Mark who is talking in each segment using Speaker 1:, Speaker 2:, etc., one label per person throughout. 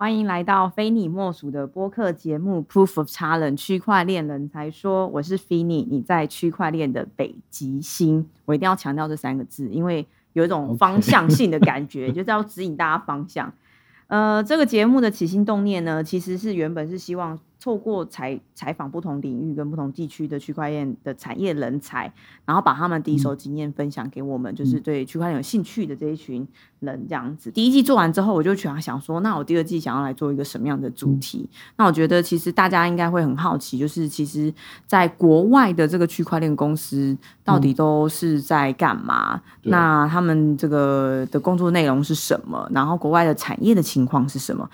Speaker 1: 欢迎来到非你莫属的播客节目《Proof of Challenge》区块链人才说，我是 Finny，你在区块链的北极星。我一定要强调这三个字，因为有一种方向性的感觉，就是要指引大家方向。呃，这个节目的起心动念呢，其实是原本是希望。透过采采访不同领域跟不同地区的区块链的产业人才，然后把他们第一手经验分享给我们，就是对区块链有兴趣的这一群人这样子。第一季做完之后，我就想想说，那我第二季想要来做一个什么样的主题？那我觉得其实大家应该会很好奇，就是其实在国外的这个区块链公司到底都是在干嘛？那他们这个的工作内容是什么？然后国外的产业的情况是什么？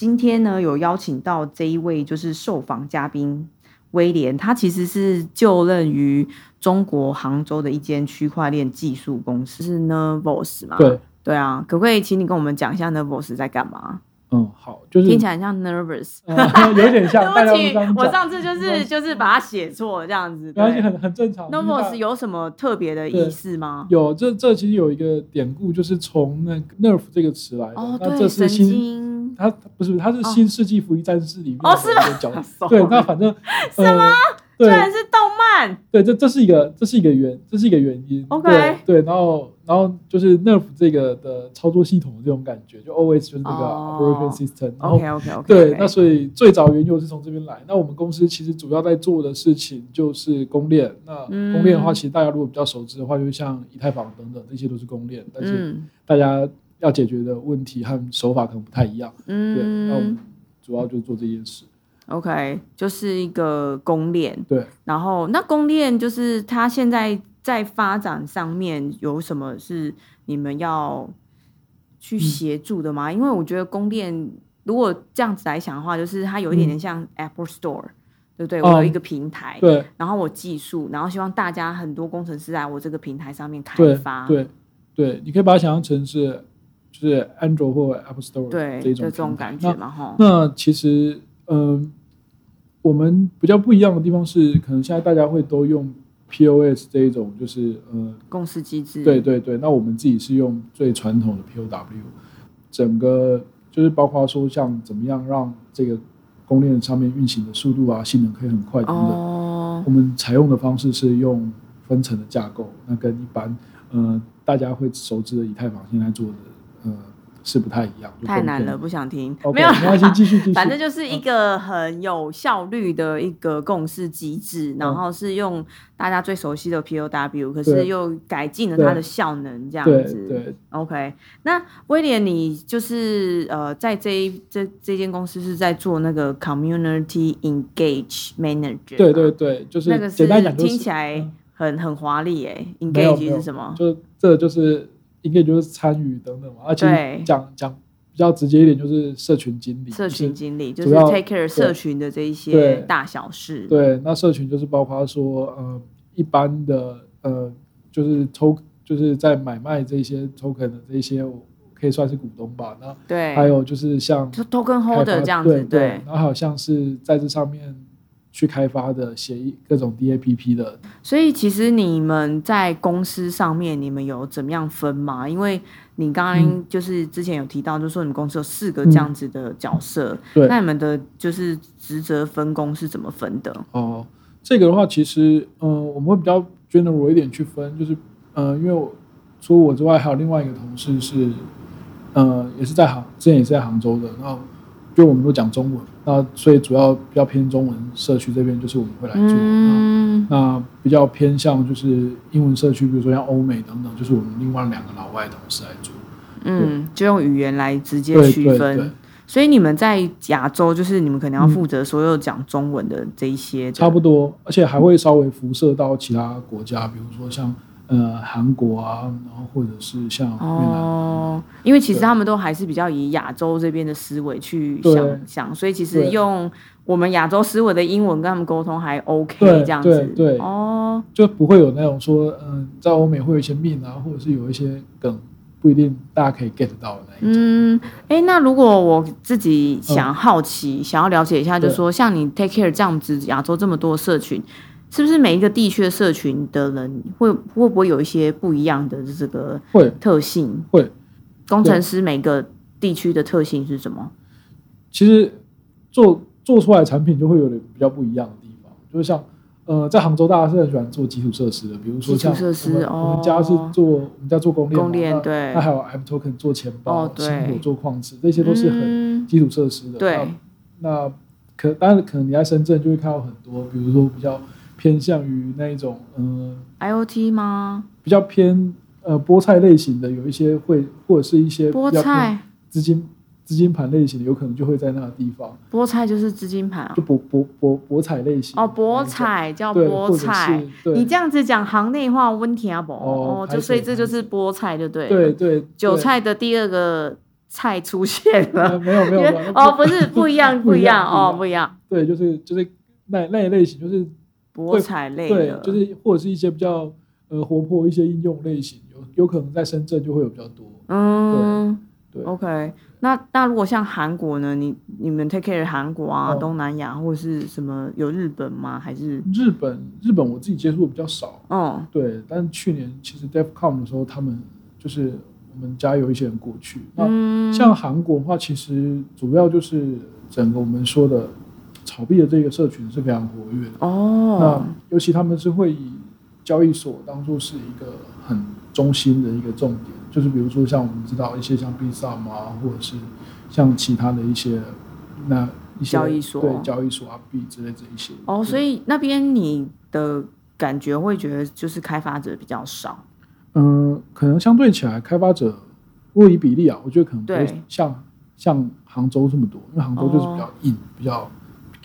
Speaker 1: 今天呢，有邀请到这一位就是受访嘉宾威廉，他其实是就任于中国杭州的一间区块链技术公司，是 Nervos 嘛？
Speaker 2: 对
Speaker 1: 对啊，可不可以请你跟我们讲一下 Nervos 在干嘛？
Speaker 2: 嗯，好，就是
Speaker 1: 听起来像 nervous，
Speaker 2: 有点像。
Speaker 1: 对不起，我上次就是就是把它写错这样子，
Speaker 2: 而且很很正常。
Speaker 1: nervous 有什么特别的意思吗？
Speaker 2: 有，这这其实有一个典故，就是从那个 nerve 这个词来的。
Speaker 1: 哦，
Speaker 2: 对，
Speaker 1: 神经。
Speaker 2: 它不是，他是新世纪福音战士里面
Speaker 1: 哦，是
Speaker 2: 吗？对，那反正
Speaker 1: 什么？居然是动漫。
Speaker 2: 对，这这是一个，这是一个原，这是一个原因。
Speaker 1: OK。
Speaker 2: 对，然后。然后就是 Nerf 这个的操作系统的这种感觉，就 always 就是那个 operation system。
Speaker 1: OK OK OK。
Speaker 2: 对，那所以最早缘由是从这边来。那我们公司其实主要在做的事情就是公链。那公链的话，其实大家如果比较熟知的话，就是像以太坊等等，这些都是公链。但是大家要解决的问题和手法可能不太一样。嗯。对，那我们主要就做这件事。
Speaker 1: OK，就是一个公链。
Speaker 2: 对。
Speaker 1: 然后那公链就是它现在。在发展上面有什么是你们要去协助的吗？因为我觉得公链如果这样子来想的话，就是它有一点点像 Apple Store，对不对？我有一个平台，
Speaker 2: 对，
Speaker 1: 然后我技术，然后希望大家很多工程师在我这个平台上面开发，
Speaker 2: 对对，你可以把它想象成是就是 Android 或 Apple Store
Speaker 1: 对
Speaker 2: 这
Speaker 1: 种这种感觉嘛，哈。
Speaker 2: 那其实嗯，我们比较不一样的地方是，可能现在大家会都用。POS 这一种就是呃，
Speaker 1: 共识机制。
Speaker 2: 对对对，那我们自己是用最传统的 POW，整个就是包括说像怎么样让这个供链上面运行的速度啊、性能可以很快等等。哦。我们采用的方式是用分层的架构，那跟一般呃大家会熟知的以太坊现在做的呃。是不太一样，
Speaker 1: 太难了，不想听。
Speaker 2: 没有，没关系，继续继续。
Speaker 1: 反正就是一个很有效率的一个共识机制，然后是用大家最熟悉的 POW，可是又改进了它的效能，这样子。
Speaker 2: 对
Speaker 1: ，OK。那威廉，你就是呃，在这一这这间公司是在做那个 Community Engage Manager。
Speaker 2: 对对对，就是
Speaker 1: 那个
Speaker 2: 简单讲，
Speaker 1: 听起来很很华丽诶。Engage 是什么？
Speaker 2: 就这就是。应该就是参与等等嘛，而且讲讲比较直接一点，就是社群经理。
Speaker 1: 社群经理就是 take care 社群的这一些大小事。
Speaker 2: 对，那社群就是包括说，呃，一般的呃，就是抽，就是在买卖这些 token 的这些，可以算是股东吧。那
Speaker 1: 对，
Speaker 2: 还有就是像
Speaker 1: token holder 这样子，对。
Speaker 2: 然后还有像是在这上面。去开发的协议，各种 DAPP 的。
Speaker 1: 所以其实你们在公司上面，你们有怎么样分吗？因为你刚刚就是之前有提到，就是说你们公司有四个这样子的角色，
Speaker 2: 对，
Speaker 1: 那你们的就是职责分工是怎么分的？
Speaker 2: 哦，这个的话，其实嗯，我们会比较 general 一点去分，就是呃，因为我除我之外，还有另外一个同事是，呃，也是在杭，之前也是在杭州的，然后。就我们都讲中文，那所以主要比较偏中文社区这边，就是我们会来做。嗯，那比较偏向就是英文社区，比如说像欧美等等，就是我们另外两个老外同事来做。
Speaker 1: 嗯，就用语言来直接区分。所以你们在亚洲，就是你们可能要负责所有讲中文的这一些。
Speaker 2: 差不多，而且还会稍微辐射到其他国家，比如说像。呃，韩国啊，然后或者是像哦，
Speaker 1: 因为其实他们都还是比较以亚洲这边的思维去想想，所以其实用我们亚洲思维的英文跟他们沟通还 OK 这样子，
Speaker 2: 对哦，就不会有那种说，嗯，在欧美会有一些命啊，或者是有一些梗，不一定大家可以 get 到的那一种。嗯，
Speaker 1: 哎，那如果我自己想好奇，想要了解一下，就是说像你 take care 这样子，亚洲这么多社群。是不是每一个地区的社群的人会会不会有一些不一样的这个特性？
Speaker 2: 会，
Speaker 1: 工程师每个地区的特性是什么？
Speaker 2: 其实做做出来的产品就会有点比较不一样的地方，就是像呃，在杭州大家是很喜欢做基础设施的，比如说像
Speaker 1: 基础设施
Speaker 2: 我们
Speaker 1: 哦
Speaker 2: 我们家是做我们家做公链嘛，
Speaker 1: 公链对。
Speaker 2: 那还有 M Token 做钱包，
Speaker 1: 哦对。
Speaker 2: 做矿池，这些都是很
Speaker 1: 嗯。
Speaker 2: 基础设施的。
Speaker 1: 对。
Speaker 2: 那，那可当然可能你在深圳就会看到很多，比如说比较偏向于那一种嗯、
Speaker 1: IOT 吗？
Speaker 2: 比较偏呃菠菜类型的，有一些会或者是一些
Speaker 1: 菠菜，
Speaker 2: 资金资金盘类型的，有可能就会在那个地方，
Speaker 1: 菠菜就是资金盘啊
Speaker 2: 就。博博博博彩类型
Speaker 1: 哦，
Speaker 2: 那一种
Speaker 1: 菠菜叫
Speaker 2: 对，
Speaker 1: 菠菜。你这样子讲行内话，温听不？
Speaker 2: 哦
Speaker 1: 哦，就所以这就是菠菜，就对了。
Speaker 2: 对对
Speaker 1: 韭菜的第二个菜出现
Speaker 2: 呃
Speaker 1: 了。
Speaker 2: 没有没有没有
Speaker 1: 哦，不是 不一样，
Speaker 2: 不一
Speaker 1: 样哦，
Speaker 2: 不一样
Speaker 1: 不一样。
Speaker 2: 对，就是就是那那一类型，就是
Speaker 1: 菠菜类
Speaker 2: 对
Speaker 1: 的，，
Speaker 2: 就是或者是一些比较呃活泼一些应用类型，有有可能在深圳就会有比较多。
Speaker 1: 嗯，
Speaker 2: 对
Speaker 1: OK，那那如果像韩国呢？你你们 take care 韩国啊、
Speaker 2: 哦
Speaker 1: 东南亚或者是什么有日本吗？还是
Speaker 2: 日本日本我自己接触的比较少，
Speaker 1: 哦
Speaker 2: 对，但去年其实 DevCon 的时候，他们就是我们家有一些人过去。那
Speaker 1: 嗯
Speaker 2: 像韩国的话，其实主要就是整个我们说的炒币的这个社群是非常活跃的。
Speaker 1: 哦
Speaker 2: 那尤其他们是会以交易所当做是一个很中心的一个重点，就是比如说像我们知道一些像 B 萨啊，或者是像其他的一些那一些
Speaker 1: 交易所
Speaker 2: 对交易所啊币之类这一些。
Speaker 1: 哦，所
Speaker 2: 以
Speaker 1: 以那边你的感觉会觉得就是开发者比较少。
Speaker 2: 嗯、可能相对起来，开发者如果以比例啊，我觉得可能不会
Speaker 1: 对
Speaker 2: 像像杭州这么多，因为杭州就是比较硬、比较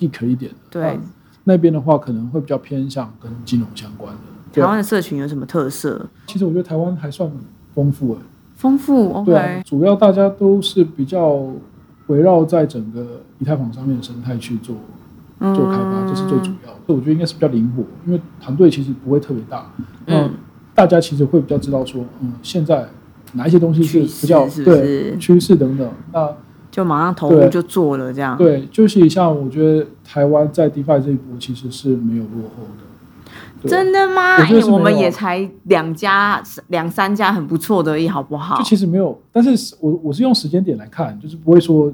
Speaker 2: geek 一点的。
Speaker 1: 对
Speaker 2: 那那边的话可能会比较偏向跟金融相关的。
Speaker 1: 台湾的社群有什么特色？
Speaker 2: 其实我觉得台湾还算丰富诶、
Speaker 1: 丰富
Speaker 2: 对主要大家都是比较围绕在整个以太坊上面的生态去做做开发，这是最主要的。我觉得应该是比较灵活，因为团队其实不会特别大，大家其实会比较知道说，嗯，现在哪一些东西是比较对趋势等等。那
Speaker 1: 就马上投入就做了这样。
Speaker 2: 对，就是像我觉得台湾在 DeFi 这一波其实是没有落后的。
Speaker 1: 真的吗？
Speaker 2: 我觉
Speaker 1: 我们也才两家、两三家很不错的而已，好不好
Speaker 2: 就？其实没有，但是我我是用时间点来看，就是不会说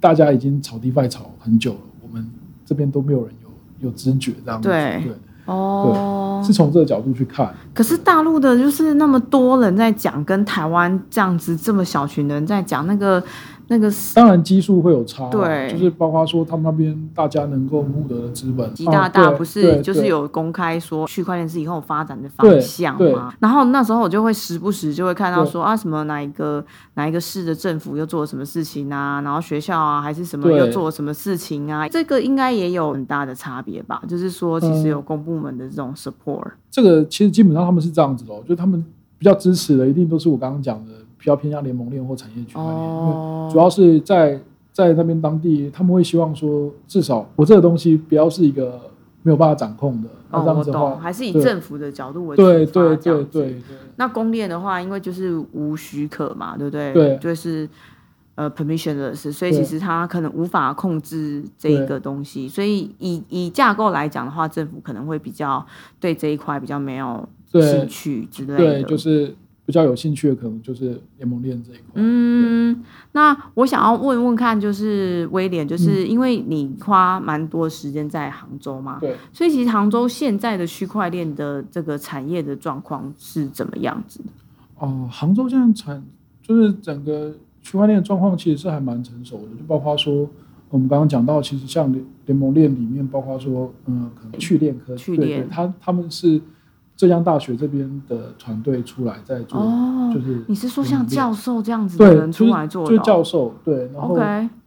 Speaker 2: 大家已经炒 DeFi 炒很久了，我们这边都没有人有有知觉这样子。
Speaker 1: 对
Speaker 2: 对，
Speaker 1: 哦，
Speaker 2: 是从这个角度去看。
Speaker 1: 可是大陆的就是那么多人在讲，跟台湾这样子这么小群人在讲那个那个
Speaker 2: 当然基数会有差啊，
Speaker 1: 对。
Speaker 2: 就是包括说他们那边大家能够募得的资本，
Speaker 1: 习大大不是就是有公开说区块链是以后发展的方向吗？然后那时候我就会时不时就会看到说啊什么哪一个哪一个市的政府又做了什么事情啊，然后学校啊还是什么又做了什么事情啊，这个应该也有很大的差别吧？就是说其实
Speaker 2: 嗯。
Speaker 1: 有公部门的这种 support，、
Speaker 2: 这个其实基本上他们是这样子的、哦，就他们比较支持的，一定都是我刚刚讲的比较偏向联盟链或产业区块链，因为
Speaker 1: 哦。
Speaker 2: 主要是在在那边当地，他们会希望说，至少我这个东西不要是一个没有办法掌控的，那
Speaker 1: 哦，我
Speaker 2: 这样子的话，
Speaker 1: 懂，还是以政府的角度为
Speaker 2: 对
Speaker 1: 出发
Speaker 2: 对对对对。
Speaker 1: 那公链的话，因为就是无许可嘛，对不对？
Speaker 2: 对。
Speaker 1: 就是呃 permissionless，所以其实它可能无法控制这一个东西，所以以以架构来讲的话，政府可能会比较对这一块比较没有兴趣之类的。
Speaker 2: 对，就是比较有兴趣的，可能就是联盟链这一块。
Speaker 1: 嗯，那我想要问问看，就是威廉，
Speaker 2: 嗯
Speaker 1: 就是因为你花蛮多时间在杭州嘛，
Speaker 2: 对，
Speaker 1: 所以其实杭州现在的区块链的这个产业的状况是怎么样子的？
Speaker 2: 哦，杭州现在产就是整个区块链的状况其实是还蛮成熟的，就包括说我们刚刚讲到，其实像联联盟链里面，包括说嗯，可能去链科，对
Speaker 1: 去链
Speaker 2: 对，他他们是浙江大学这边的团队出来在做，
Speaker 1: 哦
Speaker 2: 就是
Speaker 1: 你是说像教授这样子的，人出来做的、
Speaker 2: 就？教授对，然后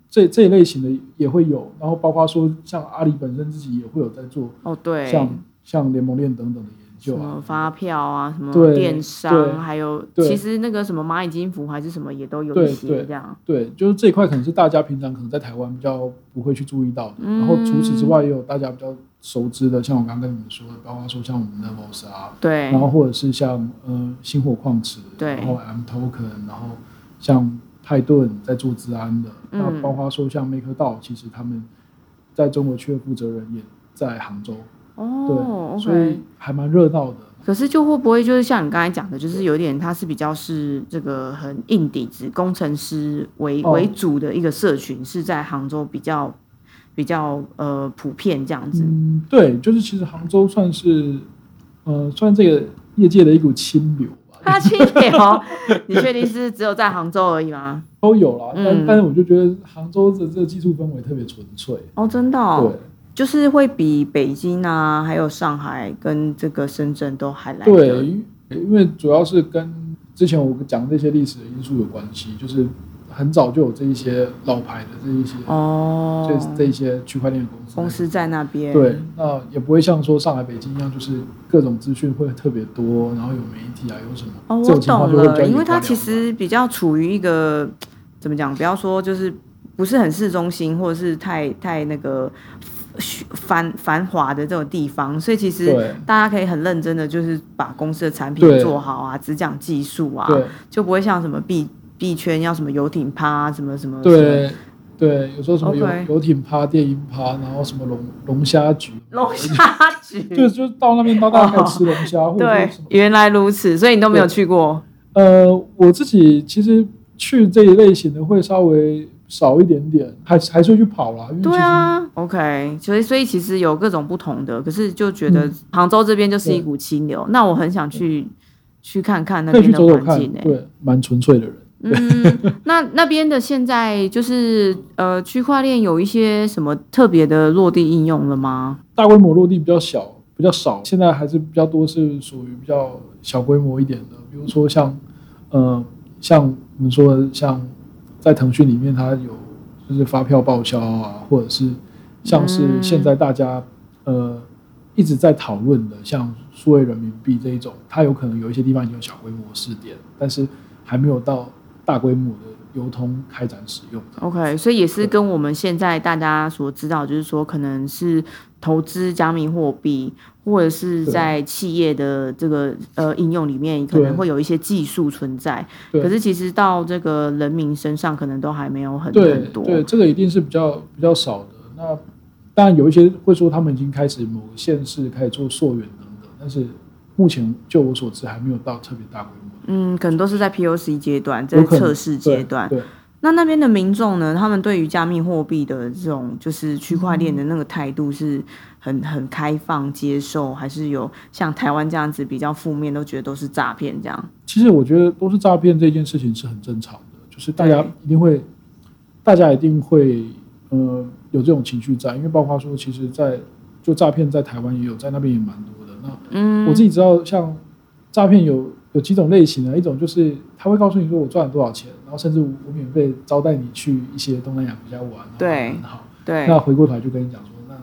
Speaker 2: 这这一类型的也会有，然后包括说像阿里本身自己也会有在做，
Speaker 1: 哦对，
Speaker 2: 像像联盟链等等的研究啊，
Speaker 1: 么发票啊，什么电商，还有
Speaker 2: 对
Speaker 1: 其实那个什么蚂蚁金服还是什么也都有
Speaker 2: 对
Speaker 1: 一些
Speaker 2: 对
Speaker 1: 这样。
Speaker 2: 对，就是这一块可能是大家平常可能在台湾比较不会去注意到的。
Speaker 1: 嗯
Speaker 2: 然后除此之外，也有大家比较熟知的，像我刚刚跟你们说的，包括说像我们的 Vos 啊，
Speaker 1: 对。
Speaker 2: 然后或者是像呃星火矿池，
Speaker 1: 对。
Speaker 2: 然后 M Token，然后像派顿在做治安的，
Speaker 1: 嗯。
Speaker 2: 那包括说像 MakerDAO，其实他们在中国区的负责人也在杭州，
Speaker 1: 哦
Speaker 2: 对，所以还蛮热闹的。
Speaker 1: 可是就会不会就是像你刚才讲的，就是有点它是比较是这个很硬底子工程师为、
Speaker 2: 哦。
Speaker 1: 为主的一个社群，是在杭州比较比较呃普遍这样子。
Speaker 2: 嗯，对，就是其实杭州算是呃算这个业界的一股清流吧，
Speaker 1: 他 清流，你确定是只有在杭州而已吗？
Speaker 2: 都有啦。但、
Speaker 1: 嗯
Speaker 2: 但是我就觉得杭州的这个技术氛围特别纯粹，
Speaker 1: 哦，真的、哦，
Speaker 2: 对。
Speaker 1: 就是会比北京啊，还有上海跟这个深圳都还来
Speaker 2: 对，因因为主要是跟之前我讲的这些历史的因素有关系，就是很早就有这一些老牌的这一些、
Speaker 1: 哦，
Speaker 2: 这这一些区块链的公司。
Speaker 1: 公司在那边。
Speaker 2: 对，那也不会像说上海、北京一样，就是各种资讯会特别多，然后有媒体啊，有什么
Speaker 1: 哦，
Speaker 2: 这
Speaker 1: 我懂了，因为它其实比较处于一个怎么讲，不要说就是不是很市中心，或者是太太那个繁繁华的这种地方，所以其实大家可以很认真的，就是把公司的产品做好啊，只讲技术啊，就不会像什么币币圈要什么游艇趴、啊、什么什么。
Speaker 2: 对对，有时候什么游游艇趴、电音趴，然后什么龙龙虾局，
Speaker 1: 龙虾局。
Speaker 2: 就就到那边到大家吃龙虾，或者
Speaker 1: 对原来如此，所以你都没有去过。
Speaker 2: 呃，我自己其实去这一类型的会稍微少一点点，还还是会去跑啦，因为
Speaker 1: 对啊，OK，所以所以其实有各种不同的，可是就觉得
Speaker 2: 嗯
Speaker 1: 杭州这边就是一股清流，那我很想去去看看那边的环境，
Speaker 2: 对，蛮纯粹的人。
Speaker 1: 嗯，那那边的现在就是呃，区块链有一些什么特别的落地应用了吗？
Speaker 2: 大规模落地比较小，比较少，现在还是比较多是属于比较小规模一点的，比如说像呃像我们说的像在腾讯里面，它有就是发票报销啊，或者是像是
Speaker 1: 嗯
Speaker 2: 现在大家、呃一直在讨论的，像数位人民币这一种，它有可能有一些地方已经有小规模试点，但是还没有到大规模的流通开展使用。
Speaker 1: OK，所以也是跟我们现在大家所知道，就是说可能是投资加密货币，或者是在企业的这个呃应用里面，可能会有一些技术存在。可是其实到这个人民身上，可能都还没有很多。
Speaker 2: 对，这个一定是比较比较少的。那当然有一些会说他们已经开始某个县市开始做溯源等等，但是目前就我所知还没有到特别大规模
Speaker 1: 嗯，可能都是在 POC 阶段，在测试阶段。
Speaker 2: 对，
Speaker 1: 那那边的民众呢？他们对于加密货币的这种就是区块链的那个态度是很很开放接受，还是有像台湾这样子比较负面，都觉得都是诈骗这样？
Speaker 2: 其实我觉得都是诈骗这件事情是很正常的，就是大家一定会，大家一定会呃有这种情绪在，因为包括说，其实在就诈骗在台湾也有，在那边也蛮多的。那
Speaker 1: 嗯，
Speaker 2: 我自己知道，像诈骗有有几种类型啊，一种就是他会告诉你说我赚了多少钱，然后甚至我免费招待你去一些东南亚国家玩，
Speaker 1: 对
Speaker 2: 很好。
Speaker 1: 对
Speaker 2: 那回过头来就跟你讲说，那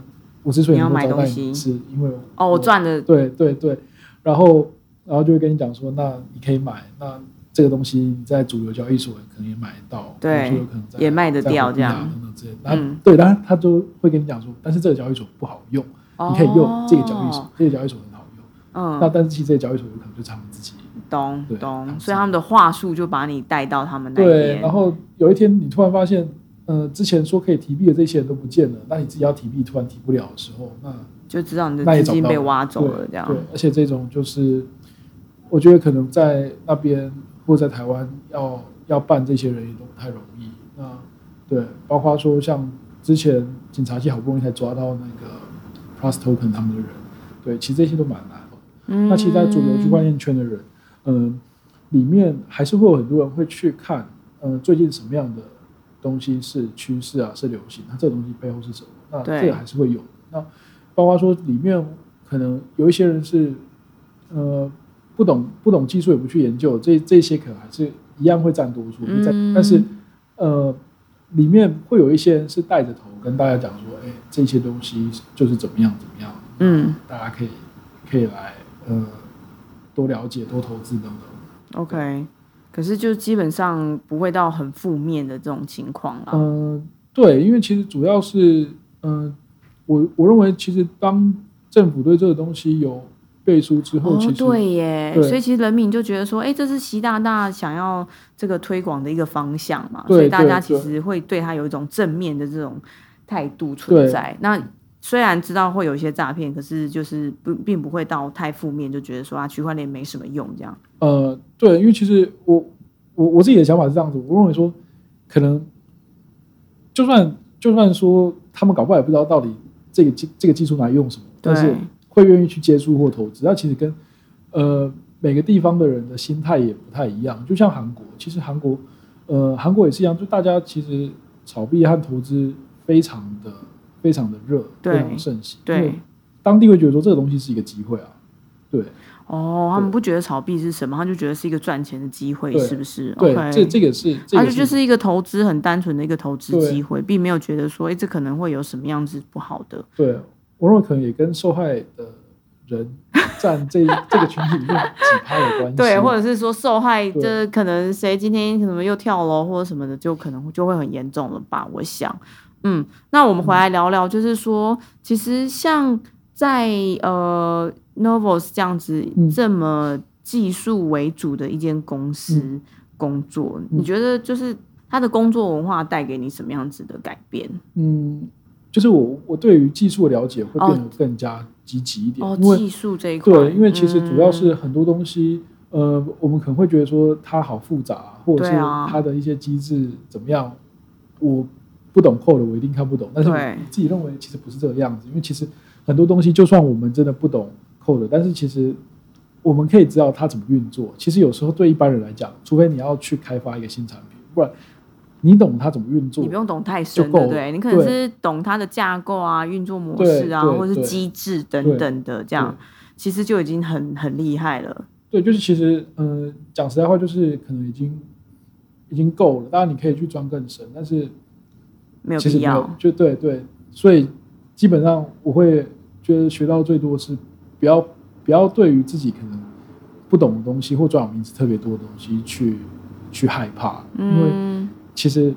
Speaker 2: 我之所以
Speaker 1: 你要
Speaker 2: 能够招待
Speaker 1: 买东西
Speaker 2: 你，是因为
Speaker 1: 哦，我赚的
Speaker 2: 对对对，然后然后就会跟你讲说，那你可以买，那这个东西你在主流交易所可能也买得到，
Speaker 1: 对
Speaker 2: 就有可能在
Speaker 1: 也卖得掉这样
Speaker 2: 货币啊等等之类的。然后、
Speaker 1: 嗯
Speaker 2: 对，然他就会跟你讲说，但是这个交易所不好用，你可以用这个交易所，
Speaker 1: 哦
Speaker 2: 这个交易所。
Speaker 1: 嗯，
Speaker 2: 那但是其实这些交易所有可能就他们自己
Speaker 1: 懂懂所以他们的话术就把你带到他们那
Speaker 2: 对，
Speaker 1: 边。
Speaker 2: 然后有一天你突然发现，呃，之前说可以提币的这些人都不见了，那你自己要提币突然提不了的时候，那
Speaker 1: 就知道你的资金被挖走了，这样
Speaker 2: 对，而且这种就是，我觉得可能在那边或在台湾要要办这些人也都不太容易。那对，包括说像之前警察局好不容易才抓到那个 Plus Token 他们的人，对，其实这些都蛮难的。
Speaker 1: 嗯
Speaker 2: 那其实，在主流区块链圈的人，嗯、里面还是会有很多人会去看，呃，最近什么样的东西是趋势啊，是流行，那这个东西背后是什么？那这个还是会有的。那包括说里面可能有一些人是，呃，不懂不懂技术也不去研究，这这些可能还是一样会占多数。
Speaker 1: 嗯
Speaker 2: 但是呃，里面会有一些人是带着头跟大家讲说，哎，这些东西就是怎么样怎么样，
Speaker 1: 嗯
Speaker 2: 大家可以可以来呃多了解、多投资等等。
Speaker 1: ，OK，可是就基本上不会到很负面的这种情况啦。
Speaker 2: 嗯、对，因为其实主要是，嗯、我我认为其实当政府对这个东西有背书之后，其
Speaker 1: 哦，
Speaker 2: 实
Speaker 1: 对耶，
Speaker 2: 对
Speaker 1: 所以其实人民就觉得说，哎，这是习大大想要这个推广的一个方向嘛，所以大家其实会对他有一种正面的这种态度存在。那虽然知道会有一些诈骗，可是就是不并不会到太负面，就觉得说啊区块链没什么用这样。
Speaker 2: 呃，对，因为其实我我我自己的想法是这样子，我认为说可能就算就算说他们搞不好也不知道到底这个技这个技术拿来用什么，但是会愿意去接触或投资，那其实跟呃每个地方的人的心态也不太一样。就像韩国，其实韩国呃韩国也是一样，就大家其实炒币和投资非常的非常的热，
Speaker 1: 对
Speaker 2: 非常的盛行。
Speaker 1: 对，
Speaker 2: 当地会觉得说这个东西是一个机会啊，对
Speaker 1: 哦，他们不觉得炒币是什么，他就觉得是一个赚钱的机会，是不是
Speaker 2: 对这这个是这个
Speaker 1: 就就是一个投资，很单纯的一个投资机会，并没有觉得说，哎，这可能会有什么样子不好的。
Speaker 2: 对，我认为可能也跟受害的人 占这这个群体里面几趴有关系。
Speaker 1: 对，或者是说受害，
Speaker 2: 对
Speaker 1: 这可能谁今天可能又跳楼或者什么的，就可能就会很严重了吧？我想，嗯，那我们回来聊聊，就是说，其实像在呃 Novos 这样子
Speaker 2: 嗯。
Speaker 1: 这么技术为主的一间公司
Speaker 2: 嗯。
Speaker 1: 工作，你觉得就是他的工作文化带给你什么样子的改变？
Speaker 2: 嗯，就是我我对于技术的了解会
Speaker 1: 哦
Speaker 2: 变得更加积极一点，
Speaker 1: 哦，技术这一块，
Speaker 2: 对，因为其实主要是
Speaker 1: 嗯
Speaker 2: 很多东西，呃，我们可能会觉得说它好复杂，或者是它的一些机制怎么样，我不懂 code 的我一定看不懂，但是我自己认为其实不是这个样子，因为其实很多东西就算我们真的不懂 code，但是其实我们可以知道它怎么运作。其实有时候对一般人来讲，除非你要去开发一个新产品，不然你懂它怎么运作
Speaker 1: 你不，用懂太深，
Speaker 2: 就够了
Speaker 1: 对不对？你可能是懂它的架构啊、运作模式啊，或是机制等等的，这样其实就已经很很厉害了。
Speaker 2: 对，就是其实，嗯、讲实在话，就是可能已经已经够了。当然，你可以去钻更深，但是
Speaker 1: 没有
Speaker 2: 其实没有
Speaker 1: 必要。，
Speaker 2: 就对对，所以基本上我会觉得学到最多是不要不要对于自己可能不懂的东西或专有名词特别多的东西去去害怕，因为
Speaker 1: 嗯，
Speaker 2: 其实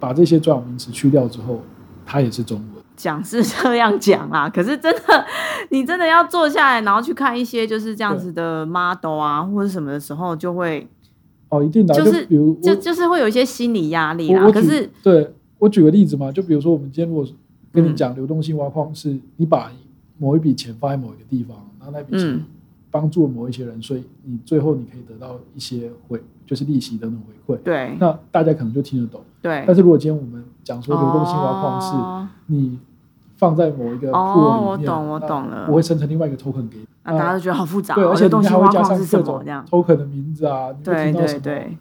Speaker 2: 把这些专有名词去掉之后，它也是中文。
Speaker 1: 讲是这样讲啦，可是真的，你真的要坐下来，然后去看一些就是这样子的 model 啊，或者什么的时候，就会
Speaker 2: 哦，一定的啊，
Speaker 1: 就
Speaker 2: 就是比如
Speaker 1: 就就是会有一些心理压力啦。可是，
Speaker 2: 对我举个例子嘛，就比如说我们今天如果跟你
Speaker 1: 嗯
Speaker 2: 讲流动性挖矿是，你把某一笔钱放在某一个地方，然后那笔钱
Speaker 1: 嗯
Speaker 2: 帮助了某一些人，所以你最后你可以得到一些回，就是利息等等回馈。
Speaker 1: 对
Speaker 2: 那大家可能就听得懂。
Speaker 1: 对，
Speaker 2: 但是如果今天我们讲说流动性挖矿是
Speaker 1: 哦
Speaker 2: 你放在某一个
Speaker 1: 哦
Speaker 2: pool 里面，
Speaker 1: 我懂我懂了
Speaker 2: 我会生成另外一个 token 给你。
Speaker 1: 啊，大家都觉得好复杂哦，
Speaker 2: 对，而且
Speaker 1: 流动
Speaker 2: 里面还会加上各种
Speaker 1: 这样
Speaker 2: ？token 的名字啊，
Speaker 1: 对对对，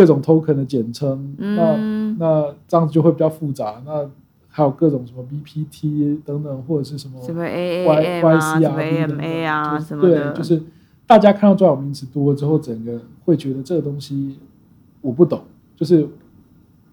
Speaker 2: 各种 token 的简称。那
Speaker 1: 嗯，
Speaker 2: 那这样子就会比较复杂。那还有各种什么 BPT 等等，或者是什么
Speaker 1: 什么
Speaker 2: Y
Speaker 1: AAM 啊，什
Speaker 2: YCRB
Speaker 1: 么
Speaker 2: 等等
Speaker 1: AMA 啊，
Speaker 2: 就是
Speaker 1: 什么的，
Speaker 2: 对，就是大家看到专有名词多之后，整个会觉得这个东西我不懂，就是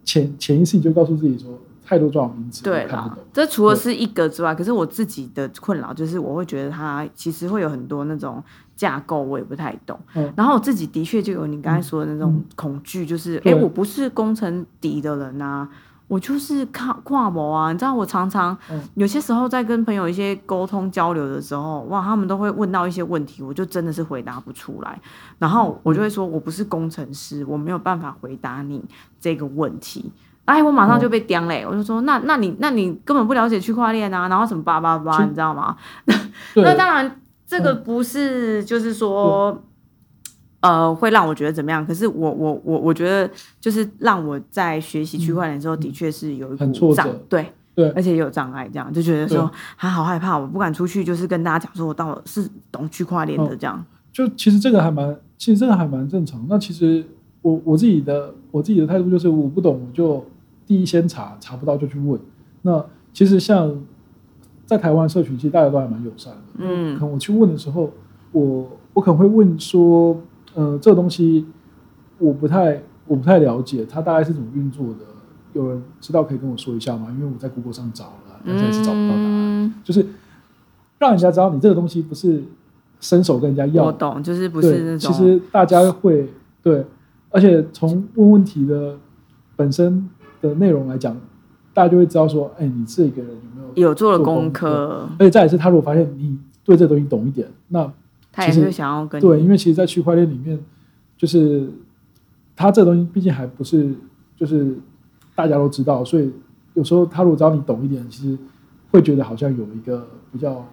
Speaker 2: 潜潜意识里就告诉自己说，太多专有名词
Speaker 1: 对啦
Speaker 2: 我看不懂。，
Speaker 1: 这除了是一个之外，可是我自己的困扰就是，我会觉得它其实会有很多那种架构，我也不太懂。
Speaker 2: 嗯
Speaker 1: 然后我自己的确就有你刚才说的那种
Speaker 2: 嗯
Speaker 1: 恐惧，就是哎、我不是工程底的人啊。我就是跨跨模啊，你知道，我常常
Speaker 2: 嗯
Speaker 1: 有些时候在跟朋友一些沟通交流的时候，哇，他们都会问到一些问题，我就真的是回答不出来，然后我就会说，我不是工程师，我没有办法回答你这个问题。哎，我马上就被刁嘞、我就说，那那你那你根本不了解区块链啊，然后什么叭叭叭，你知道吗？
Speaker 2: 对
Speaker 1: 那当然，这个不是就是说，呃，会让我觉得怎么样？可是我我我我觉得，就是让我在学习区块链的时候，的确是有一股障
Speaker 2: 很挫折，
Speaker 1: 对
Speaker 2: 对
Speaker 1: 而且也有障碍，这样就觉得说，还好害怕，我不敢出去，就是跟大家讲说我到底是懂区块链的这样。
Speaker 2: 就其实这个还蛮，其实这个还蛮正常。那其实我我自己的我自己的态度就是，我不懂我就第一先查，查不到就去问。那其实像在台湾社群，其实大家都还蛮友善的。
Speaker 1: 嗯
Speaker 2: 可能我去问的时候，我我可能会问说，呃，这个东西我不太我不太了解，它大概是怎么运作的？有人知道可以跟我说一下吗？因为我在 Google 上找了，但是还是找不到答案。
Speaker 1: 嗯，
Speaker 2: 就是让人家知道你这个东西不是伸手跟人家要，
Speaker 1: 我懂，就是不是，那种，
Speaker 2: 其实大家会对，而且从问问题的本身的内容来讲，大家就会知道说，哎，你这个人有没有？
Speaker 1: 有做了功
Speaker 2: 课
Speaker 1: 课，
Speaker 2: 而且再一次，他如果发现你对这东西懂一点，那
Speaker 1: 他也是想要跟
Speaker 2: 对，
Speaker 1: 你
Speaker 2: 因为其实，在区块链里面，就是他这个东西毕竟还不是就是大家都知道，所以有时候他如果知道你懂一点，其实会觉得好像有一个比较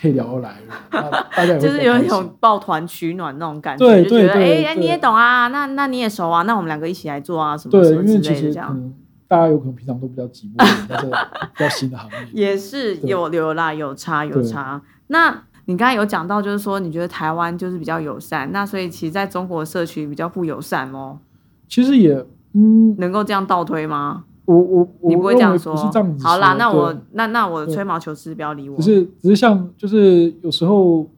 Speaker 2: 可以聊得来的，那大家
Speaker 1: 就是有一种抱团取暖那种感觉，
Speaker 2: 对
Speaker 1: 就觉得哎哎你也懂啊，那那你也熟啊，那我们两个一起来做啊，什么，什么之类的这样。
Speaker 2: 大家有可能平常都比较寂寞，但 是比较新的行业。
Speaker 1: 也是有有啦，有差有差。那你刚才有讲到，就是说你觉得台湾就是比较友善，那所以其实在中国社区比较不友善哦，
Speaker 2: 其实也，嗯，
Speaker 1: 能够这样倒推吗？
Speaker 2: 我我我
Speaker 1: 你不会这样说？
Speaker 2: 不是这样子
Speaker 1: 好啦，那我那那我吹毛求疵，不要理我。
Speaker 2: 只是只是像就是有时候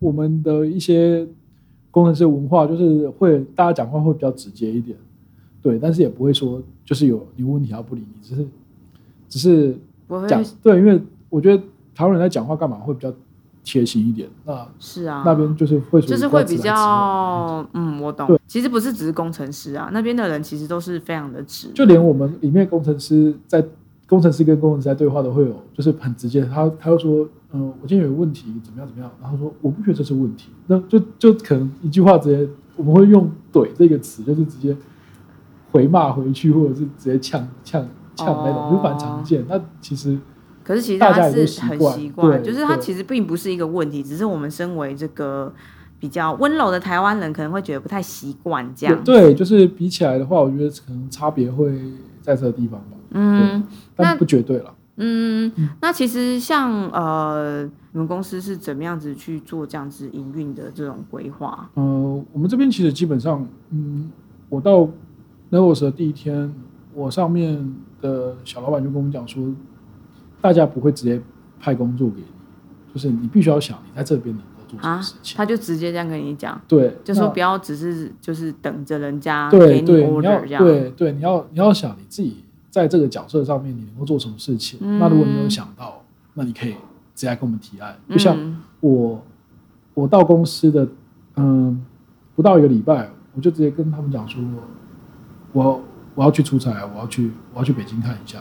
Speaker 2: 我们的一些工程师文化，就是会大家讲话会比较直接一点，对，但是也不会说就是有你问题他不理你，只是只是
Speaker 1: 不会
Speaker 2: 讲对，因为我觉得台湾人在讲话干嘛会比较贴心一点，那
Speaker 1: 是啊，
Speaker 2: 那边就是会
Speaker 1: 就是会比较，嗯，我懂。其实不是只是工程师啊，那边的人其实都是非常的直。
Speaker 2: 就连我们里面工程师在工程师跟工程师在对话都会有，就是很直接，他他又说，嗯、我今天有个问题，怎么样怎么样，然后说我不觉得这是问题，那就就可能一句话直接我们会用“怼”这个词，就是直接回骂回去，或者是直接呛呛呛那种，
Speaker 1: 哦
Speaker 2: 就蛮常见。那其实
Speaker 1: 可是其实
Speaker 2: 大家
Speaker 1: 他是很
Speaker 2: 惯
Speaker 1: 习惯，
Speaker 2: 对
Speaker 1: 就是他其实并不是一个问题，只是我们身为这个比较温柔的台湾人，可能会觉得不太习惯这样。
Speaker 2: 对，就是比起来的话，我觉得可能差别会在这个地方吧，
Speaker 1: 嗯那
Speaker 2: 但不绝对了。
Speaker 1: 嗯，那其实像呃，你们公司是怎么样子去做这样子营运的这种规划？
Speaker 2: 呃，我们这边其实基本上，嗯，我到 Nevos 的第一天，我上面的小老板就跟我们讲说，大家不会直接派工作给你，就是你必须要想你在这边能够做什么
Speaker 1: 啊
Speaker 2: 事情。
Speaker 1: 他就直接这样跟你讲，
Speaker 2: 对，
Speaker 1: 就说不要只是就是等着人家给你
Speaker 2: 对对，你要
Speaker 1: order 这样。
Speaker 2: 对对，你要你要想你自己在这个角色上面你能够做什么事情。那如果你有
Speaker 1: 嗯
Speaker 2: 想到，那你可以直接来跟我们提案。就像
Speaker 1: 嗯
Speaker 2: 我我到公司的嗯不到一个礼拜，我就直接跟他们讲说，我我要去出差，我要去我要去北京看一下。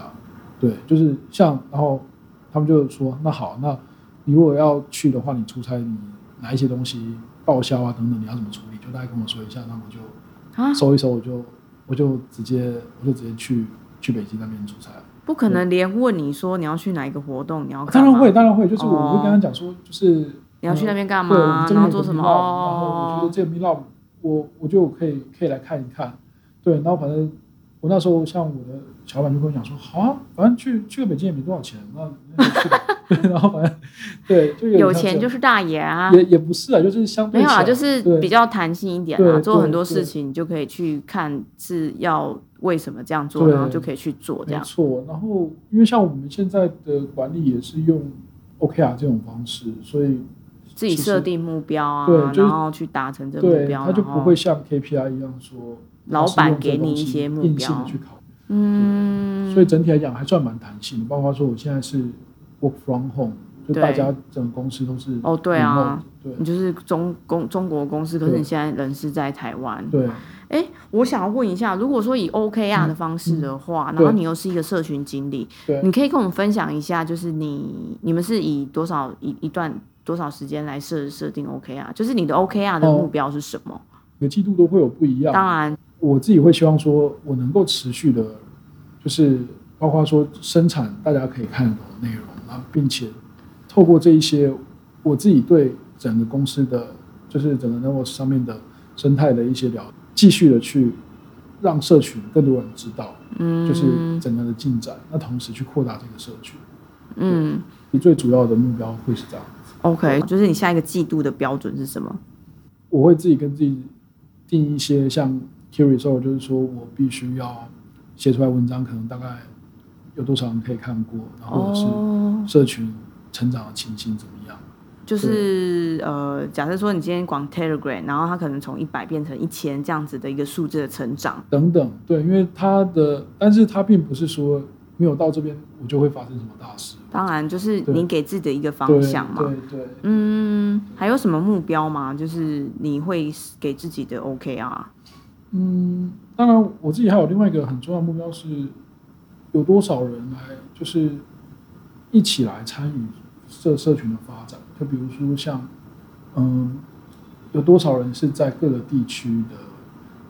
Speaker 2: 对，就是像然后他们就说，那好，那你如果要去的话，你出差你拿一些东西报销啊等等，你要怎么处理，就大概跟我说一下，那我就
Speaker 1: 啊，
Speaker 2: 收一收，我就我就直接我就直接去去北京那边出差。
Speaker 1: 不可能连问你说你要去哪一个活动，你要干嘛
Speaker 2: 当然会，当然会，就是我
Speaker 1: 哦
Speaker 2: 会跟他讲说，就是
Speaker 1: 你要去那边干嘛然后做什么？
Speaker 2: 然后我觉得
Speaker 1: 哦，
Speaker 2: 这个 meetup，我我觉得我可以可以来看一看，对，然后反正我那时候像我的小老板就跟我讲说，好啊，反正去去个北京也没多少钱，那那就去吧，对 然后反正对，就有
Speaker 1: 钱就是大爷啊。
Speaker 2: 也也不是啊，就是相对
Speaker 1: 没有啊，就是比较弹性一点啊，做很多事情你就可以去看是要为什么这样做，然后就可以去做这样。
Speaker 2: 没错，然后因为像我们现在的管理也是用 OKR 这种方式，所以
Speaker 1: 自己设定目标啊，
Speaker 2: 对
Speaker 1: 然后去达成这个目标，
Speaker 2: 他就不会像 KPI 一样说
Speaker 1: 老板给你一些目标
Speaker 2: 的去考。
Speaker 1: 嗯，
Speaker 2: 所以整体来讲还算蛮弹性的，包括说我现在是 work from home，就大家整个公司都是
Speaker 1: 哦对啊
Speaker 2: 对
Speaker 1: 你就是中公中国公司，可是你现在人是在台湾。
Speaker 2: 对，
Speaker 1: 哎，我想要问一下，如果说以 OKR 的方式的话，然后你又是一个社群经理，你可以跟我们分享一下，就是你你们是以多少一一段多少时间来设设定 OKR？就是你的 OKR 的
Speaker 2: 哦
Speaker 1: 目标是什么？
Speaker 2: 每季度都会有不一样。
Speaker 1: 当然，
Speaker 2: 我自己会希望说，我能够持续的，就是包括说生产大家可以看得懂的内容，然后并且透过这一些我自己对整个公司的，就是整个 Nevos 上面的生态的一些了，继续的去让社群更多人知道，
Speaker 1: 嗯，
Speaker 2: 就是整个的进展，那同时去扩大这个社群。
Speaker 1: 嗯
Speaker 2: 你最主要的目标会是这样
Speaker 1: ，，OK，就是你下一个季度的标准是什么？
Speaker 2: 我会自己跟自己定一些像 key result，就是说我必须要写出来文章，可能大概有多少人可以看过，然后或者是
Speaker 1: 哦，
Speaker 2: 社群成长的情形怎么样。
Speaker 1: 就是呃，假设说你今天广 Telegram，然后它可能从一百变成一千这样子的一个数字的成长。
Speaker 2: 等等，对，因为它的，但是它并不是说没有到这边我就会发生什么大事。
Speaker 1: 当然，就是你给自己的一个方向嘛。
Speaker 2: 对对，
Speaker 1: 嗯，还有什么目标吗？就是你会给自己的 OKR。
Speaker 2: 嗯，当然我自己还有另外一个很重要的目标是，有多少人来就是一起来参与社社群的发展。就比如说像，嗯，有多少人是在各个地区的，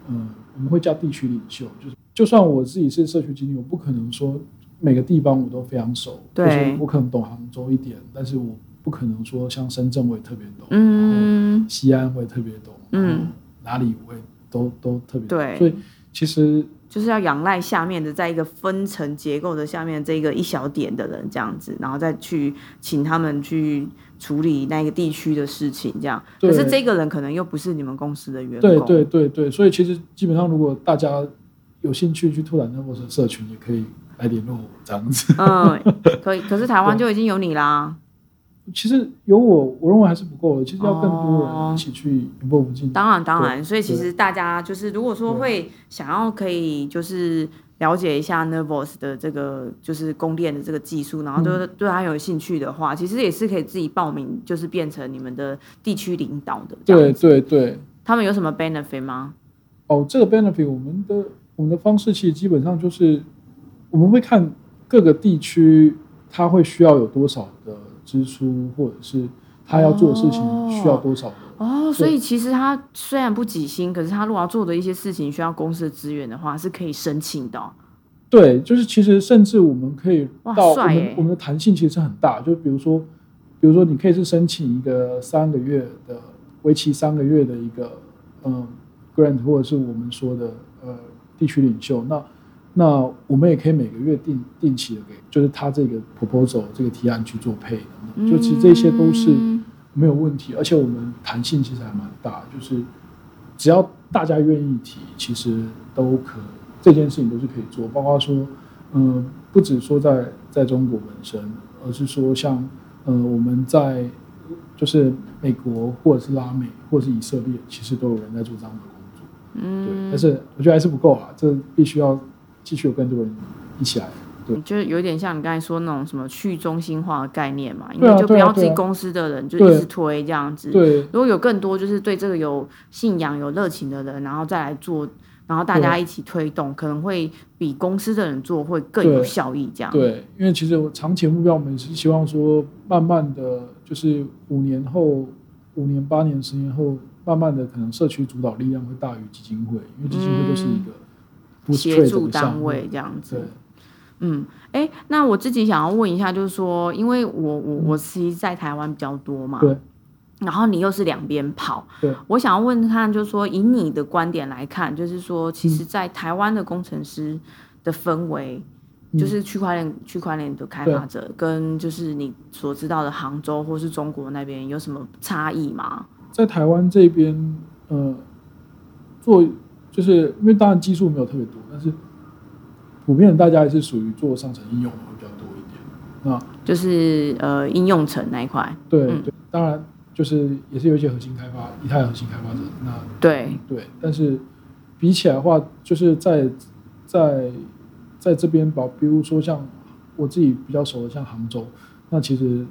Speaker 2: 嗯，我们会叫地区领袖，就是就算我自己是社区经理，我不可能说每个地方我都非常熟，
Speaker 1: 对
Speaker 2: 就是我可能懂杭州一点，但是我不可能说像深圳我也特别懂，
Speaker 1: 嗯，
Speaker 2: 西安我也特别懂，
Speaker 1: 嗯
Speaker 2: 哪里我也都都特别懂，
Speaker 1: 对
Speaker 2: 所以其实
Speaker 1: 就是要仰赖下面的，在一个分层结构的下面这个一小点的人这样子，然后再去请他们去处理那个地区的事情，这样。可是这个人可能又不是你们公司的员工，
Speaker 2: 对对对对，所以其实基本上如果大家有兴趣去拓展 Nervos 的社群，也可以来联络我这样子。
Speaker 1: 嗯，可以。可是台湾就已经有你啦，
Speaker 2: 其实有我，我认为还是不够的。其实要更多
Speaker 1: 哦
Speaker 2: 人一起去 involve 进。
Speaker 1: 当然当然。所以其实大家就是如果说会想要可以就是。了解一下 Nervous 的这个就是供电的这个技术，然后
Speaker 2: 嗯
Speaker 1: 对对他有兴趣的话，其实也是可以自己报名，就是变成你们的地区领导的。
Speaker 2: 对对对，
Speaker 1: 他们有什么 benefit 吗？
Speaker 2: 哦，这个 benefit 我们的我们的方式其实基本上就是我们会看各个地区它会需要有多少的支出，或者是他要做的事情需要多少的。
Speaker 1: 哦，所以其实他虽然不给薪，可是他如果要做的一些事情需要公司的资源的话，是可以申请的哦、
Speaker 2: 对，就是其实甚至我们可以
Speaker 1: 哇
Speaker 2: 到我们我们的弹性其实很大，就比如说，比如说你可以是申请一个三个月的为期三个月的一个嗯 grant，或者是我们说的呃地区领袖，那那我们也可以每个月定定期的给，就是他这个 proposal 这个提案去做配的，就其实这些都是
Speaker 1: 嗯。
Speaker 2: 没有问题，而且我们弹性其实还蛮大，就是只要大家愿意提，其实都可这件事情都是可以做，包括说，嗯、不止说在在中国本身，而是说像呃我们在就是美国或者是拉美或者是以色列，其实都有人在做这样的工作，
Speaker 1: 嗯。
Speaker 2: 对，但是我觉得还是不够啊，这必须要继续有更多人一起来。对
Speaker 1: 就是有点像你刚才说那种什么去中心化的概念嘛，因为就不要自己公司的人就一直推这样子。
Speaker 2: 对
Speaker 1: 如果有更多就是对这个有信仰、有热情的人，然后再来做，然后大家一起推动，可能会比公司的人做会更有效益。这样，
Speaker 2: 对，因为其实我长期目标，我们是希望说，慢慢的就是五年后、五年、八年、十年后，慢慢的可能社区主导力量会大于基金会，因为基金会就是一个
Speaker 1: 协助。单位这样子。，嗯，哎，那我自己想要问一下，就是说，因为我我我其实在台湾比较多嘛，
Speaker 2: 对，
Speaker 1: 然后你又是两边跑，
Speaker 2: 对，
Speaker 1: 我想要问他，就是说，以你的观点来看，就是说，其
Speaker 2: 嗯
Speaker 1: 实，在台湾的工程师的氛围，
Speaker 2: 嗯
Speaker 1: 就是区块链区块链的开发者，跟就是你所知道的杭州或是中国那边有什么差异吗？
Speaker 2: 在台湾这边，呃，做就是因为当然技术没有特别多，但是普遍大家还是属于做上层应用会比较多一点。那
Speaker 1: 就是呃应用层那一块，
Speaker 2: 对、
Speaker 1: 嗯
Speaker 2: 对，当然就是也是有一些核心开发，以太核心开发者，那
Speaker 1: 对，
Speaker 2: 对，但是比起来的话，就是在在在这边吧，比如说像我自己比较熟的，像杭州，那其实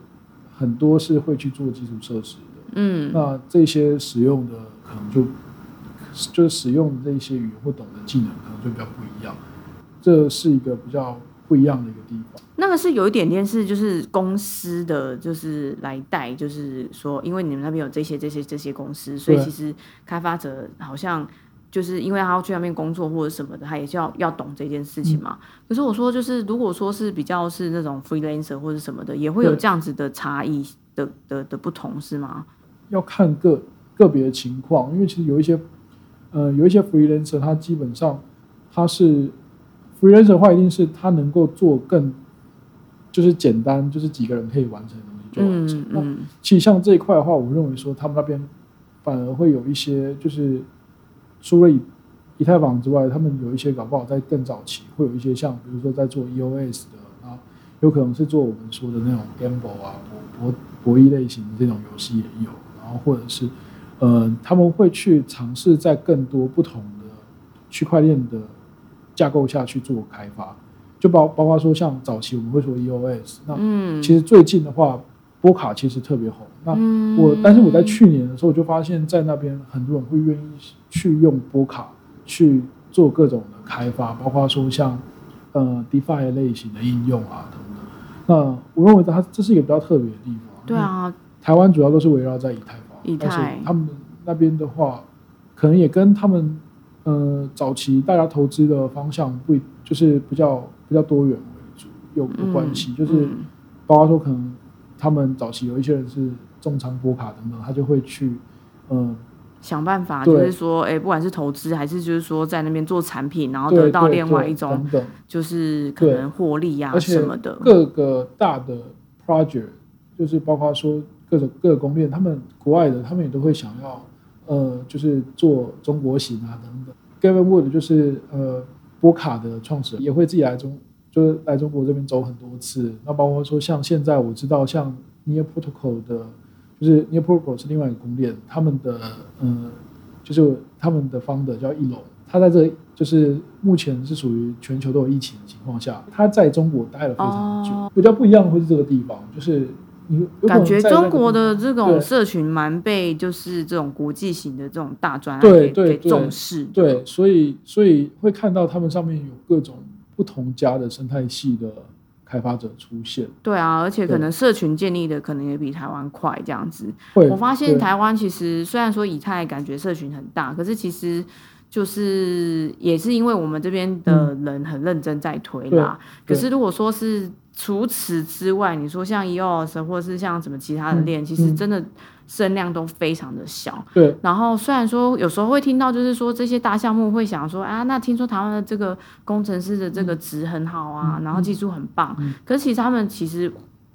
Speaker 2: 很多是会去做基础设施的。
Speaker 1: 嗯，
Speaker 2: 那这些使用的可能就就是使用的这些语言或懂的技能，可能就比较不一样。这是一个比较不一样的一个地方。
Speaker 1: 那个是有一点点是就是公司的就是来带，就是说，因为你们那边有这些这些这些公司，所以其实开发者好像就是因为他要去那边工作或者什么的，他也是要要懂这件事情嘛。
Speaker 2: 嗯
Speaker 1: 可是我说就是如果说是比较是那种 freelancer 或者什么的，也会有这样子的差异的的的不同是吗？
Speaker 2: 要看个个别的情况，因为其实有一些呃有一些 freelancer，他基本上他是 freelancer 的话，一定是他能够做更就是简单，就是几个人可以完成的东西就完成。那其实像这一块的话，我认为说他们那边反而会有一些，就是除了以以太坊之外，他们有一些搞不好在更早期会有一些像比如说在做 EOS 的，然后有可能是做我们说的那种 gamble 啊博博博弈类型的这种游戏也有，然后或者是呃他们会去尝试在更多不同的区块链的架构下去做开发，就包包括说像早期我们会说 EOS，那
Speaker 1: 嗯，
Speaker 2: 其实最近的话，波卡其实特别红。那
Speaker 1: 嗯
Speaker 2: 我，但是我在去年的时候，我就发现，在那边很多人会愿意去用波卡去做各种的开发，包括说像呃 DeFi 类型的应用啊等等。那我认为它这是一个比较特别的地方。
Speaker 1: 对，啊，
Speaker 2: 台湾主要都是围绕在以太坊，
Speaker 1: 以太
Speaker 2: 他们那边的话，可能也跟他们呃早期大家投资的方向不就是比较比较多元为主。有有关系，就是
Speaker 1: 嗯
Speaker 2: 包括说可能他们早期有一些人是重仓波卡等等，他就会去嗯
Speaker 1: 想办法，就是说，哎、不管是投资还是就是说在那边做产品，然后得到另外一种就是可能获利啊什么的。
Speaker 2: 各个大的 project，就是包括说各种各个公链，他们国外的他们也都会想要呃，就是做中国型啊等等。Gavin Wood 就是呃波卡的创始人，也会自己来中，就是来中国这边走很多次。那包括说像现在我知道像 Near Protocol 的，就是 Near Protocol 是另外一个公链，他们的呃就是他们的 founder 叫一龙，他在这就是目前是属于全球都有疫情的情况下，他在中国待了非常久。
Speaker 1: 哦
Speaker 2: 比较不一样的会是这个地方，就是
Speaker 1: 感觉中国的这种社群蛮被就是这种国际型的这种大专
Speaker 2: 对对对
Speaker 1: 重视的。
Speaker 2: 对，所以所以会看到他们上面有各种不同家的生态系的开发者出现。
Speaker 1: 对啊，而且可能社群建立的可能也比台湾快这样子。我发现台湾其实虽然说以太感觉社群很大，可是其实就是也是因为我们这边的人很认真在推啦。可是如果说是除此之外，你说像 EOS 或者是像什么其他的
Speaker 2: 嗯
Speaker 1: 链，其实
Speaker 2: 嗯。
Speaker 1: 真的声量都非常的小。
Speaker 2: 对。
Speaker 1: 然后虽然说有时候会听到，就是说这些大项目会想说啊，那听说台湾的这个工程师的这个值很好啊，
Speaker 2: 嗯
Speaker 1: 然后技术很棒，
Speaker 2: 嗯。
Speaker 1: 可是其实他们其实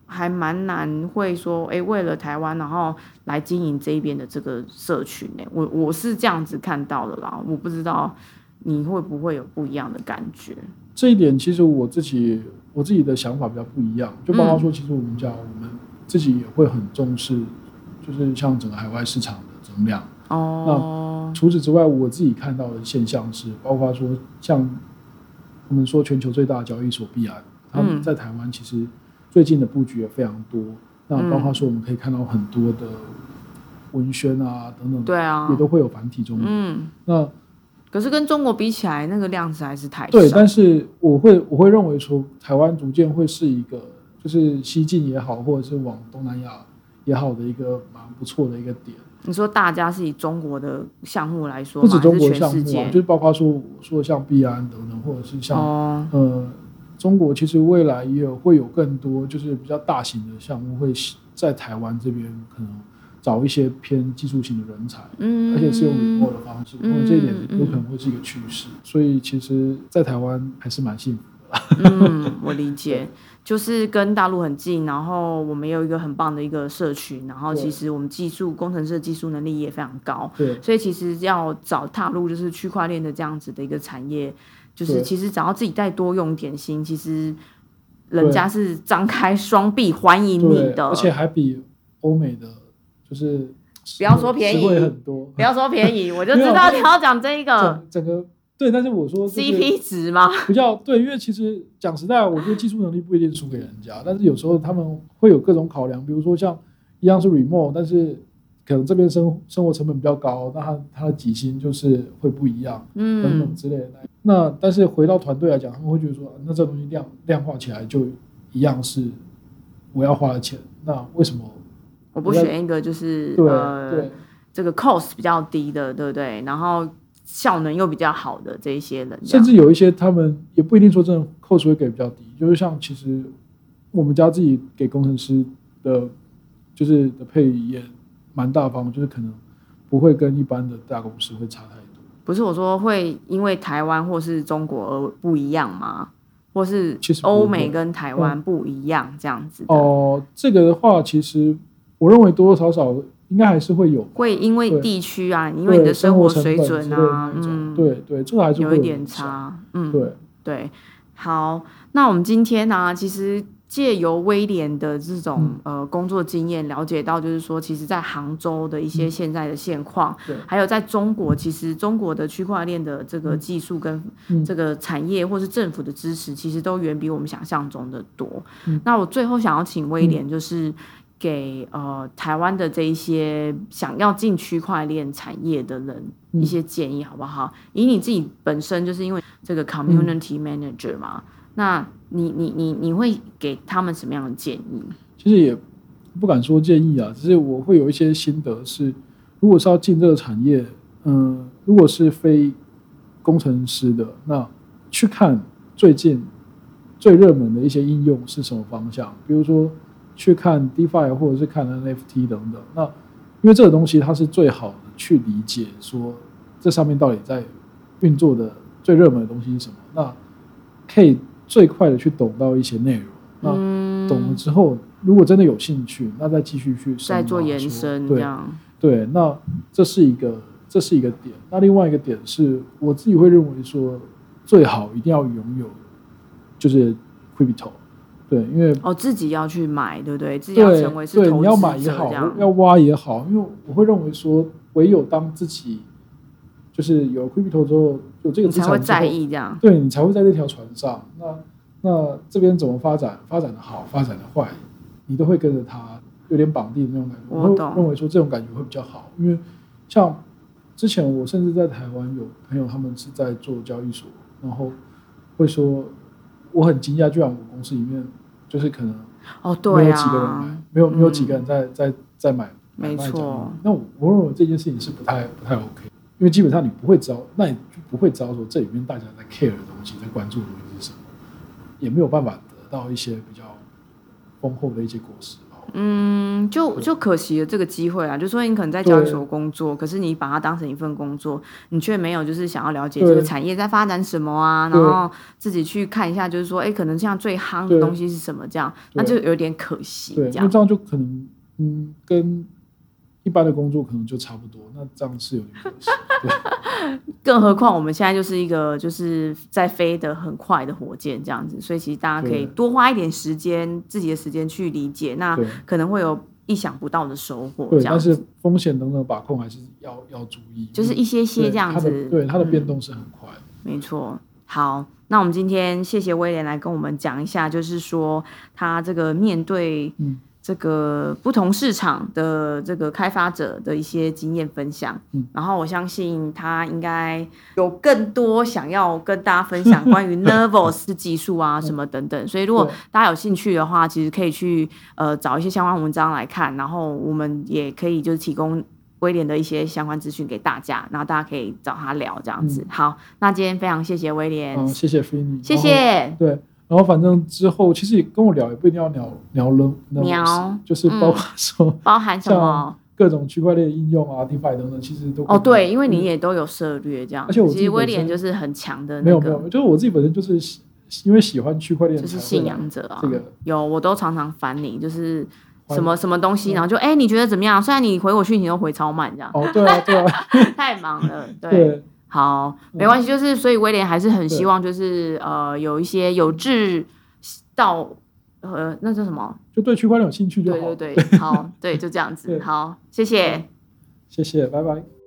Speaker 1: 还蛮难会说，哎，为了台湾然后来经营这一边的这个社群呢。我我是这样子看到的啦，我不知道你会不会有不一样的感觉。
Speaker 2: 这一点，其实我自己我自己的想法比较不一样，就包
Speaker 1: 嗯
Speaker 2: 括说，其实我们讲我们自己也会很重视，就是像整个海外市场的增量。
Speaker 1: 哦，那
Speaker 2: 除此之外，我自己看到的现象是，包括说像我们说全球最大的交易所币安，他们
Speaker 1: 嗯
Speaker 2: 在台湾其实最近的布局也非常多。那
Speaker 1: 嗯
Speaker 2: 包括说我们可以看到很多的文宣啊等等，
Speaker 1: 对啊
Speaker 2: 也，都会有繁体中文。
Speaker 1: 嗯，
Speaker 2: 那
Speaker 1: 可是跟中国比起来，那个量子还是太
Speaker 2: 对，但是我会我会认为说，台湾逐渐会是一个就是西进也好，或者是往东南亚也好的一个蛮不错的一个点。
Speaker 1: 你说大家是以中国的项目来说，
Speaker 2: 不止中国项目？就是包括说我说像币安等等，或者是像、
Speaker 1: 哦，
Speaker 2: 呃中国，其实未来也有会有更多就是比较大型的项目会在台湾这边可能找一些偏技术型的人才。
Speaker 1: 嗯，
Speaker 2: 而且是用 remote 的方式，
Speaker 1: 嗯
Speaker 2: 那么这一点
Speaker 1: 嗯
Speaker 2: 有可能会是一个趋势，所以其实，在台湾还是蛮幸福的。
Speaker 1: 嗯，我理解，就是跟大陆很近，然后我们有一个很棒的一个社群，然后其实我们技术工程师的技术能力也非常高，
Speaker 2: 对
Speaker 1: 所以其实要找踏入就是区块链的这样子的一个产业，就是其实只要自己再多用点心，其实人家是张开双臂欢迎你，的，
Speaker 2: 而且还比欧美的就是
Speaker 1: 不要说便宜
Speaker 2: 很多，
Speaker 1: 不要说便宜，我就知道你要讲这个
Speaker 2: 整整个对，但是我说
Speaker 1: CP 值嘛，
Speaker 2: 比较对，因为其实讲实在，我觉得技术能力不一定输给人家，但是有时候他们会有各种考量，比如说像一样是 remote，但是可能这边生生活成本比较高，那他他的底薪就是会不一样嗯。等
Speaker 1: 嗯
Speaker 2: 等之类的。那但是回到团队来讲，他们会觉得说，啊那这东西量量化起来就一样是我要花的钱，那为什么？
Speaker 1: 我不选一个就是
Speaker 2: 对
Speaker 1: 呃
Speaker 2: 对
Speaker 1: 这个 cost 比较低的，对不对？然后效能又比较好的这一些人，这
Speaker 2: 甚至有一些他们也不一定说真的扣除会给比较低，就是像其实我们家自己给工程师的，就是的配也蛮大方，就是可能不会跟一般的大公司会差太多。
Speaker 1: 不是我说会因为台湾或是中国而不一样吗？或是欧美跟台湾不一样这样子的，
Speaker 2: 哦、这个的话，其实我认为多多少少应该还是会有，
Speaker 1: 会因为地区啊，因为你的
Speaker 2: 生
Speaker 1: 活水准啊，嗯，
Speaker 2: 对对，这个还是会
Speaker 1: 有一点。差，嗯，
Speaker 2: 对，
Speaker 1: 对，好，那我们今天呢、其实借由威廉的这种、
Speaker 2: 嗯。
Speaker 1: 呃工作经验，了解到就是说，其实，在杭州的一些现在的现况，
Speaker 2: 对。
Speaker 1: 还有在中国，其实中国的区块链的这个技术跟
Speaker 2: 嗯。
Speaker 1: 这个产业或是政府的支持，其实都远比我们想象中的多。
Speaker 2: 嗯。
Speaker 1: 那我最后想要请威廉，就是给呃台湾的这一些想要进区块链产业的人
Speaker 2: 嗯。
Speaker 1: 一些建议，好不好？以你自己本身就是因为这个 community manager 嘛，那你你你你会给他们什么样的建议？
Speaker 2: 其实也不敢说建议啊，只是我会有一些心得是，如果是要进这个产业，嗯、如果是非工程师的，那去看最近最热门的一些应用是什么方向，比如说去看 DeFi 或者是看 NFT 等等。那因为这个东西它是最好的去理解说这上面到底在运作的最热门的东西是什么，那可以最快的去懂到一些内容。那懂了之后，如果真的有兴趣，那再继续去
Speaker 1: 再做延伸，这样
Speaker 2: 对。那这是一个这是一个点。那另外一个点是我自己会认为说，最好一定要拥有就是 crypto，对，因为
Speaker 1: 哦自己要去买，对不对？自己要成为是
Speaker 2: 对，你要买也好，要挖也好，因为我会认为说，唯有当自己就是有 crypto 之后，有这个资产
Speaker 1: 才会在意这样，
Speaker 2: 对你才会在这条船上。那那这边怎么发展？发展的好，发展的坏，你都会跟着他，有点绑定那种感觉。
Speaker 1: 我
Speaker 2: 会认为说这种感觉会比较好，因为像之前我甚至在台湾有朋友，他们是在做交易所，然后会说我很惊讶，居然我公司里面就是可能
Speaker 1: 哦，对
Speaker 2: 没有几个人买，没有没有几个人在在在买，
Speaker 1: 没错。
Speaker 2: 那我认为这件事情是不太不太 OK，因为基本上你不会知道，那你就不会知道说这里面大家在 care 的东西，在关注的东西是什么。也没有办法得到一些比较丰厚的一些果实
Speaker 1: 嗯，就就可惜了这个机会啊！就说你可能在交易所工作，可是你把它当成一份工作，你却没有就是想要了解这个产业在发展什么啊，然后自己去看一下，就是说，哎，可能像最夯的东西是什么？这样，那就有点可惜。
Speaker 2: 对，
Speaker 1: 那
Speaker 2: 这样就可能，嗯，跟。一般的工作可能就差不多，那这样是有点可惜。
Speaker 1: 更何况我们现在就是一个就是在飞得很快的火箭这样子，所以其实大家可以多花一点时间，自己的时间去理解，那可能会有意想不到的收获。
Speaker 2: 对，但是风险等等把控还是要要注意，
Speaker 1: 就是一些些这样子。
Speaker 2: 对，它的变动是很快。
Speaker 1: 没错。好，那我们今天谢谢威廉来跟我们讲一下，就是说他这个面对嗯。这个不同市场的这个开发者的一些经验分享，嗯，然后我相信他应该有更多想要跟大家分享关于 Nervos 技术啊什么等等，所以如果大家有兴趣的话，其实可以去呃找一些相关文章来看，然后我们也可以就是提供威廉的一些相关资讯给大家，然后大家可以找他聊这样子。好，那今天非常谢谢威廉，
Speaker 2: 谢谢菲尼，
Speaker 1: 谢。谢，
Speaker 2: 对。然后反正之后其实也跟我聊，也不一定要聊聊了，
Speaker 1: 聊
Speaker 2: 就是包括说
Speaker 1: 包含什么？
Speaker 2: 各种区块链应用啊，DeFi 等等，其实都
Speaker 1: 哦对，因为你也都有涉略这样，
Speaker 2: 而且我
Speaker 1: 其实威廉就是很强的，
Speaker 2: 没有没有，就是我自己本身就是因为喜欢区块链，
Speaker 1: 就是信仰者啊，
Speaker 2: 这个。
Speaker 1: 有我都常常烦你，就是什么什么东西，然后就哎你觉得怎么样？虽然你回我讯息都回超慢这样，
Speaker 2: 哦对啊对啊，
Speaker 1: 太忙了 对。好，没关系，就是所以威廉还是很希望，就是呃，有一些有志到呃，那叫什么？
Speaker 2: 就对区块链有兴趣就
Speaker 1: 好。对对对，好，对，就这样子。好，谢谢，
Speaker 2: 谢谢，拜拜。